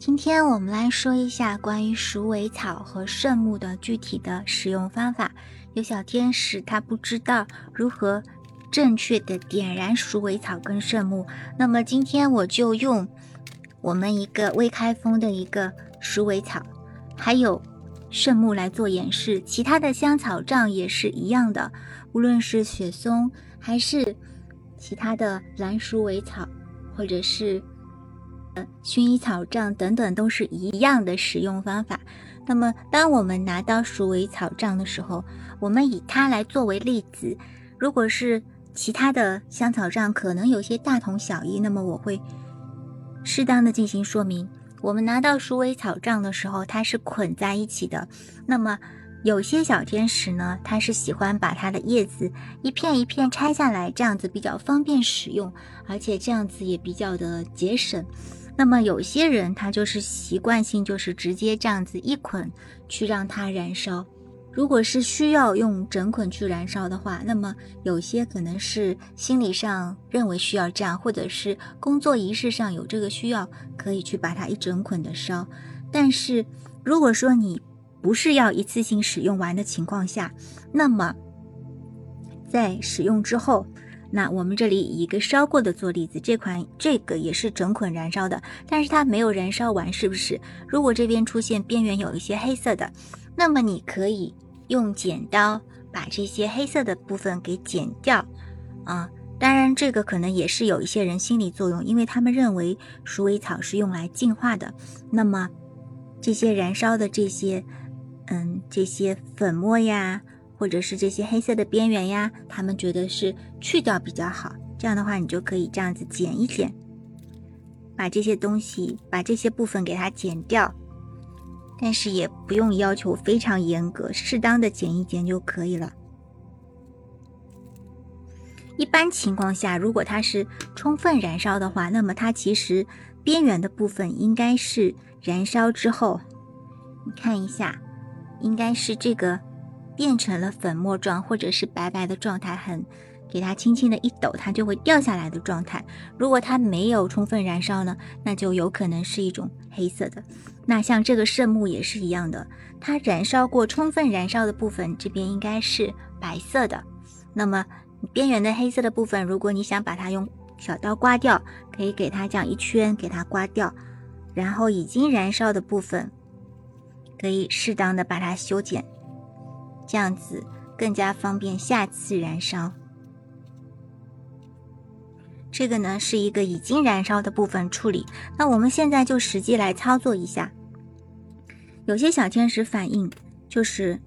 今天我们来说一下关于鼠尾草和圣木的具体的使用方法。有小天使他不知道如何正确的点燃鼠尾草跟圣木，那么今天我就用我们一个未开封的一个鼠尾草，还有圣木来做演示。其他的香草杖也是一样的，无论是雪松还是其他的蓝鼠尾草，或者是。薰衣草杖等等都是一样的使用方法。那么，当我们拿到鼠尾草杖的时候，我们以它来作为例子。如果是其他的香草杖，可能有些大同小异，那么我会适当的进行说明。我们拿到鼠尾草杖的时候，它是捆在一起的。那么，有些小天使呢，它是喜欢把它的叶子一片一片拆下来，这样子比较方便使用，而且这样子也比较的节省。那么有些人他就是习惯性就是直接这样子一捆去让它燃烧。如果是需要用整捆去燃烧的话，那么有些可能是心理上认为需要这样，或者是工作仪式上有这个需要，可以去把它一整捆的烧。但是如果说你不是要一次性使用完的情况下，那么在使用之后。那我们这里以一个烧过的做例子，这款这个也是整捆燃烧的，但是它没有燃烧完，是不是？如果这边出现边缘有一些黑色的，那么你可以用剪刀把这些黑色的部分给剪掉，啊，当然这个可能也是有一些人心理作用，因为他们认为鼠尾草是用来净化的，那么这些燃烧的这些，嗯，这些粉末呀。或者是这些黑色的边缘呀，他们觉得是去掉比较好。这样的话，你就可以这样子剪一剪，把这些东西，把这些部分给它剪掉。但是也不用要求非常严格，适当的剪一剪就可以了。一般情况下，如果它是充分燃烧的话，那么它其实边缘的部分应该是燃烧之后，你看一下，应该是这个。变成了粉末状或者是白白的状态，很给它轻轻的一抖，它就会掉下来的状态。如果它没有充分燃烧呢，那就有可能是一种黑色的。那像这个圣木也是一样的，它燃烧过充分燃烧的部分这边应该是白色的。那么边缘的黑色的部分，如果你想把它用小刀刮掉，可以给它这样一圈给它刮掉。然后已经燃烧的部分，可以适当的把它修剪。这样子更加方便下次燃烧。这个呢是一个已经燃烧的部分处理。那我们现在就实际来操作一下。有些小天使反应就是，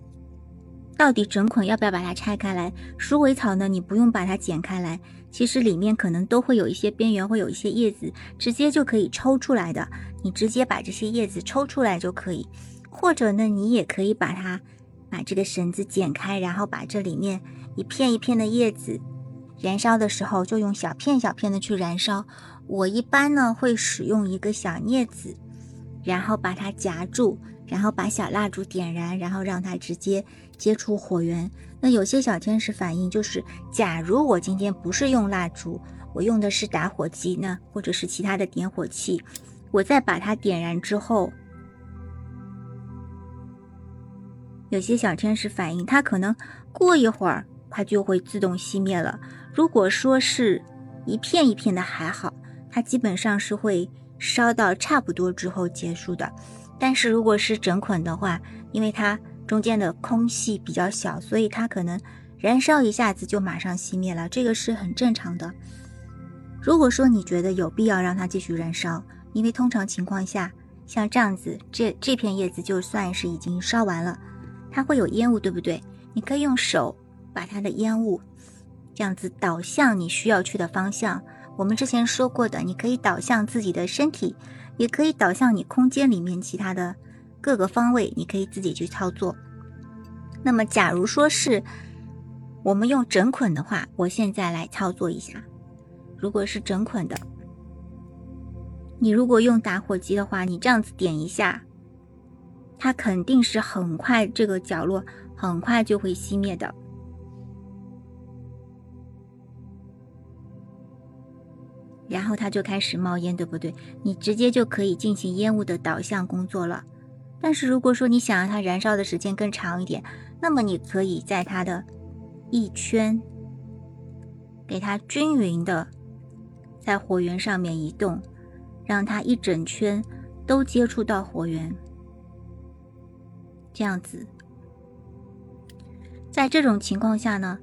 到底整捆要不要把它拆开来？鼠尾草呢，你不用把它剪开来，其实里面可能都会有一些边缘，会有一些叶子，直接就可以抽出来的。你直接把这些叶子抽出来就可以，或者呢，你也可以把它。把这个绳子剪开，然后把这里面一片一片的叶子，燃烧的时候就用小片小片的去燃烧。我一般呢会使用一个小镊子，然后把它夹住，然后把小蜡烛点燃，然后让它直接接触火源。那有些小天使反应就是，假如我今天不是用蜡烛，我用的是打火机呢，或者是其他的点火器，我再把它点燃之后。有些小天使反应，它可能过一会儿它就会自动熄灭了。如果说是一片一片的还好，它基本上是会烧到差不多之后结束的。但是如果是整捆的话，因为它中间的空隙比较小，所以它可能燃烧一下子就马上熄灭了，这个是很正常的。如果说你觉得有必要让它继续燃烧，因为通常情况下像这样子，这这片叶子就算是已经烧完了。它会有烟雾，对不对？你可以用手把它的烟雾这样子导向你需要去的方向。我们之前说过的，你可以导向自己的身体，也可以导向你空间里面其他的各个方位，你可以自己去操作。那么，假如说是我们用整捆的话，我现在来操作一下。如果是整捆的，你如果用打火机的话，你这样子点一下。它肯定是很快，这个角落很快就会熄灭的。然后它就开始冒烟，对不对？你直接就可以进行烟雾的导向工作了。但是如果说你想让它燃烧的时间更长一点，那么你可以在它的一圈给它均匀的在火源上面移动，让它一整圈都接触到火源，这样子。在这种情况下呢，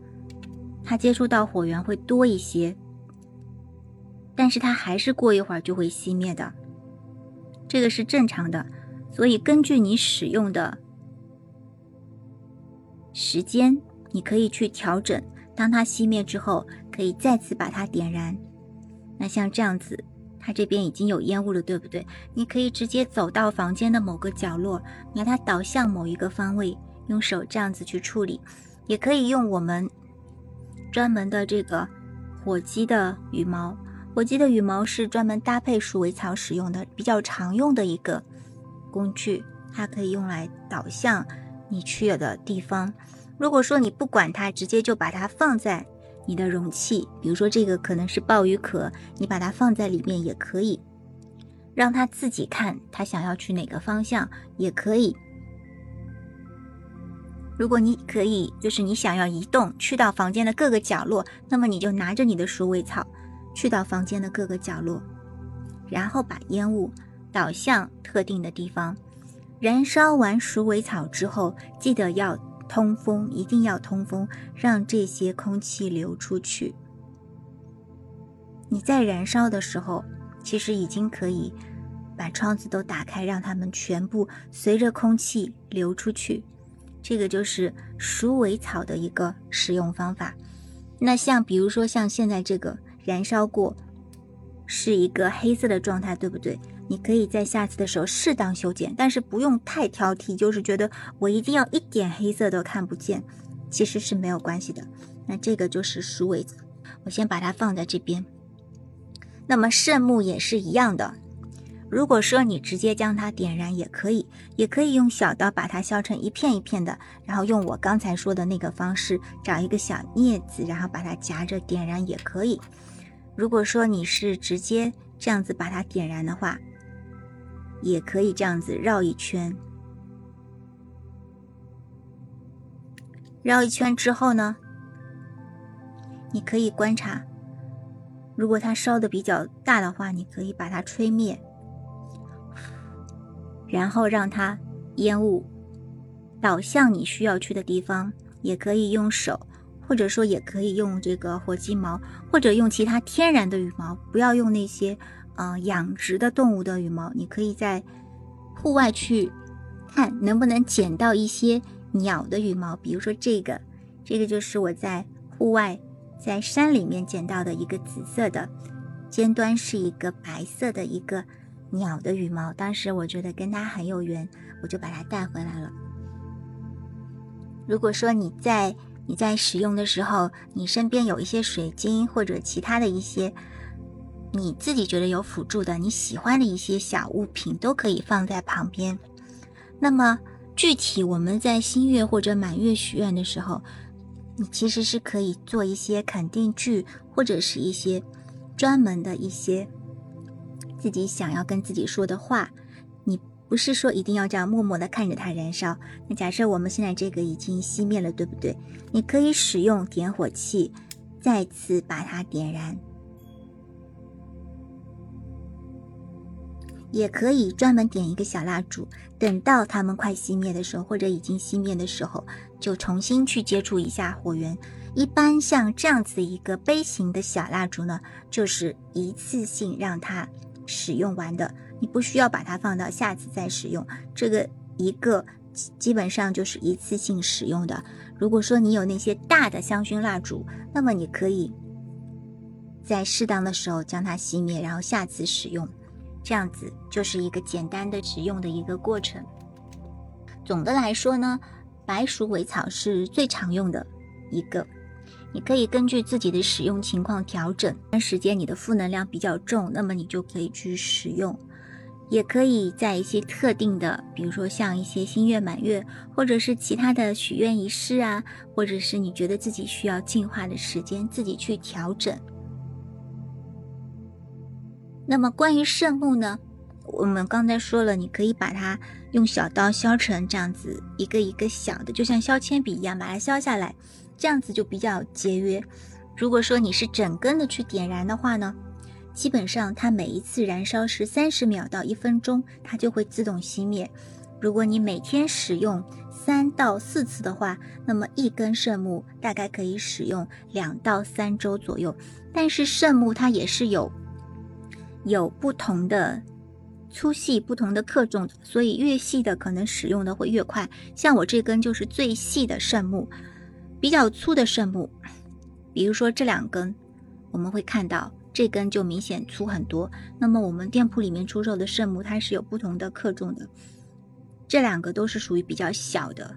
它接触到火源会多一些。但是它还是过一会儿就会熄灭的，这个是正常的。所以根据你使用的时间，你可以去调整。当它熄灭之后，可以再次把它点燃。那像这样子，它这边已经有烟雾了，对不对？你可以直接走到房间的某个角落，拿它导向某一个方位，用手这样子去处理。也可以用我们专门的这个火鸡的羽毛。火鸡的羽毛是专门搭配鼠尾草使用的，比较常用的一个工具，它可以用来导向你去的地方。如果说你不管它，直接就把它放在你的容器，比如说这个可能是鲍鱼壳，你把它放在里面也可以，让它自己看它想要去哪个方向也可以。如果你可以，就是你想要移动去到房间的各个角落，那么你就拿着你的鼠尾草。去到房间的各个角落，然后把烟雾导向特定的地方。燃烧完鼠尾草之后，记得要通风，一定要通风，让这些空气流出去。你在燃烧的时候，其实已经可以把窗子都打开，让它们全部随着空气流出去。这个就是鼠尾草的一个使用方法。那像比如说像现在这个。燃烧过，是一个黑色的状态，对不对？你可以在下次的时候适当修剪，但是不用太挑剔，就是觉得我一定要一点黑色都看不见，其实是没有关系的。那这个就是鼠尾草，我先把它放在这边。那么圣木也是一样的，如果说你直接将它点燃也可以，也可以用小刀把它削成一片一片的，然后用我刚才说的那个方式，找一个小镊子，然后把它夹着点燃也可以。如果说你是直接这样子把它点燃的话，也可以这样子绕一圈。绕一圈之后呢，你可以观察，如果它烧的比较大的话，你可以把它吹灭，然后让它烟雾导向你需要去的地方，也可以用手。或者说也可以用这个火鸡毛，或者用其他天然的羽毛，不要用那些呃养殖的动物的羽毛。你可以在户外去看能不能捡到一些鸟的羽毛，比如说这个，这个就是我在户外在山里面捡到的一个紫色的，尖端是一个白色的一个鸟的羽毛。当时我觉得跟它很有缘，我就把它带回来了。如果说你在你在使用的时候，你身边有一些水晶或者其他的一些你自己觉得有辅助的、你喜欢的一些小物品，都可以放在旁边。那么具体我们在新月或者满月许愿的时候，你其实是可以做一些肯定句，或者是一些专门的一些自己想要跟自己说的话。你不是说一定要这样默默的看着它燃烧。那假设我们现在这个已经熄灭了，对不对？你可以使用点火器，再次把它点燃，也可以专门点一个小蜡烛，等到它们快熄灭的时候，或者已经熄灭的时候，就重新去接触一下火源。一般像这样子一个杯型的小蜡烛呢，就是一次性让它使用完的。你不需要把它放到下次再使用，这个一个基本上就是一次性使用的。如果说你有那些大的香薰蜡烛，那么你可以在适当的时候将它熄灭，然后下次使用，这样子就是一个简单的使用的一个过程。总的来说呢，白鼠尾草是最常用的一个，你可以根据自己的使用情况调整。段时间你的负能量比较重，那么你就可以去使用。也可以在一些特定的，比如说像一些新月满月，或者是其他的许愿仪式啊，或者是你觉得自己需要进化的时间，自己去调整。那么关于圣木呢？我们刚才说了，你可以把它用小刀削成这样子一个一个小的，就像削铅笔一样，把它削下来，这样子就比较节约。如果说你是整根的去点燃的话呢，基本上它每一次燃烧是三十秒到一分钟，它就会自动熄灭。如果你每天使用三到四次的话，那么一根圣木大概可以使用两到三周左右。但是圣木它也是有有不同的粗细、不同的克重，所以越细的可能使用的会越快。像我这根就是最细的圣木，比较粗的圣木，比如说这两根，我们会看到这根就明显粗很多。那么我们店铺里面出售的圣木，它是有不同的克重的。这两个都是属于比较小的，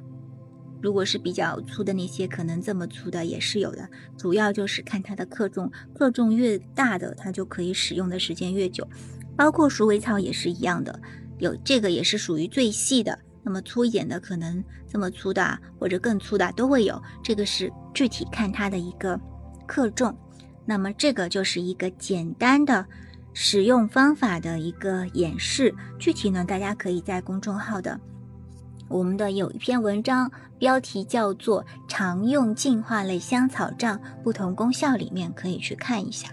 如果是比较粗的那些，可能这么粗的也是有的。主要就是看它的克重，克重越大的，它就可以使用的时间越久。包括鼠尾草也是一样的，有这个也是属于最细的，那么粗一点的可能这么粗的或者更粗的都会有。这个是具体看它的一个克重。那么这个就是一个简单的。使用方法的一个演示，具体呢，大家可以在公众号的我们的有一篇文章，标题叫做《常用净化类香草杖不同功效》里面可以去看一下。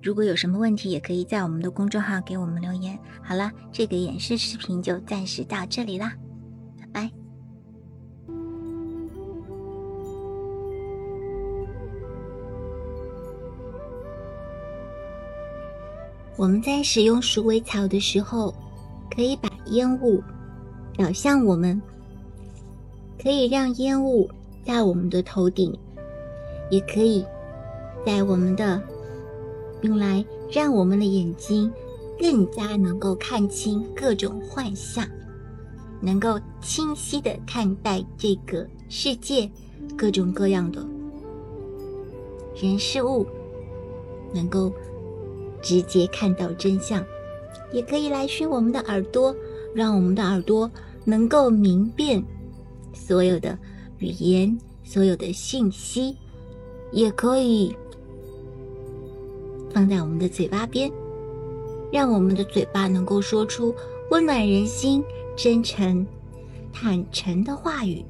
如果有什么问题，也可以在我们的公众号给我们留言。好了，这个演示视频就暂时到这里啦，拜拜。我们在使用鼠尾草的时候，可以把烟雾导向我们，可以让烟雾在我们的头顶，也可以在我们的用来让我们的眼睛更加能够看清各种幻象，能够清晰的看待这个世界各种各样的人事物，能够。直接看到真相，也可以来熏我们的耳朵，让我们的耳朵能够明辨所有的语言、所有的信息，也可以放在我们的嘴巴边，让我们的嘴巴能够说出温暖人心、真诚、坦诚的话语。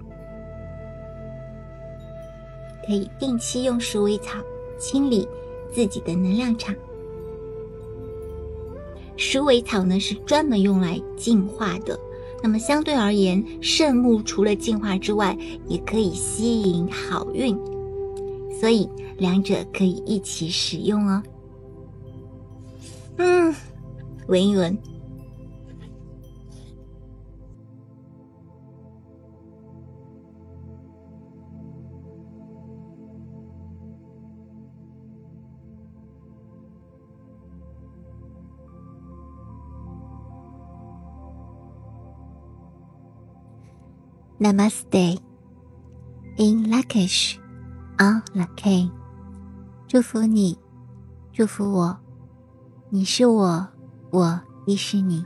可以定期用鼠尾草清理自己的能量场。鼠尾草呢是专门用来净化的，那么相对而言，圣木除了净化之外，也可以吸引好运，所以两者可以一起使用哦。嗯，闻一闻。Namaste. In Lakish, on Laki. 祝福你，祝福我。你是我，我亦是你。